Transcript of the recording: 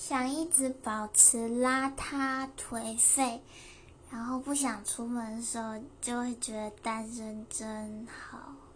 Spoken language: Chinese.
想一直保持邋遢颓废然后不想出门的时候就会觉得单身真好。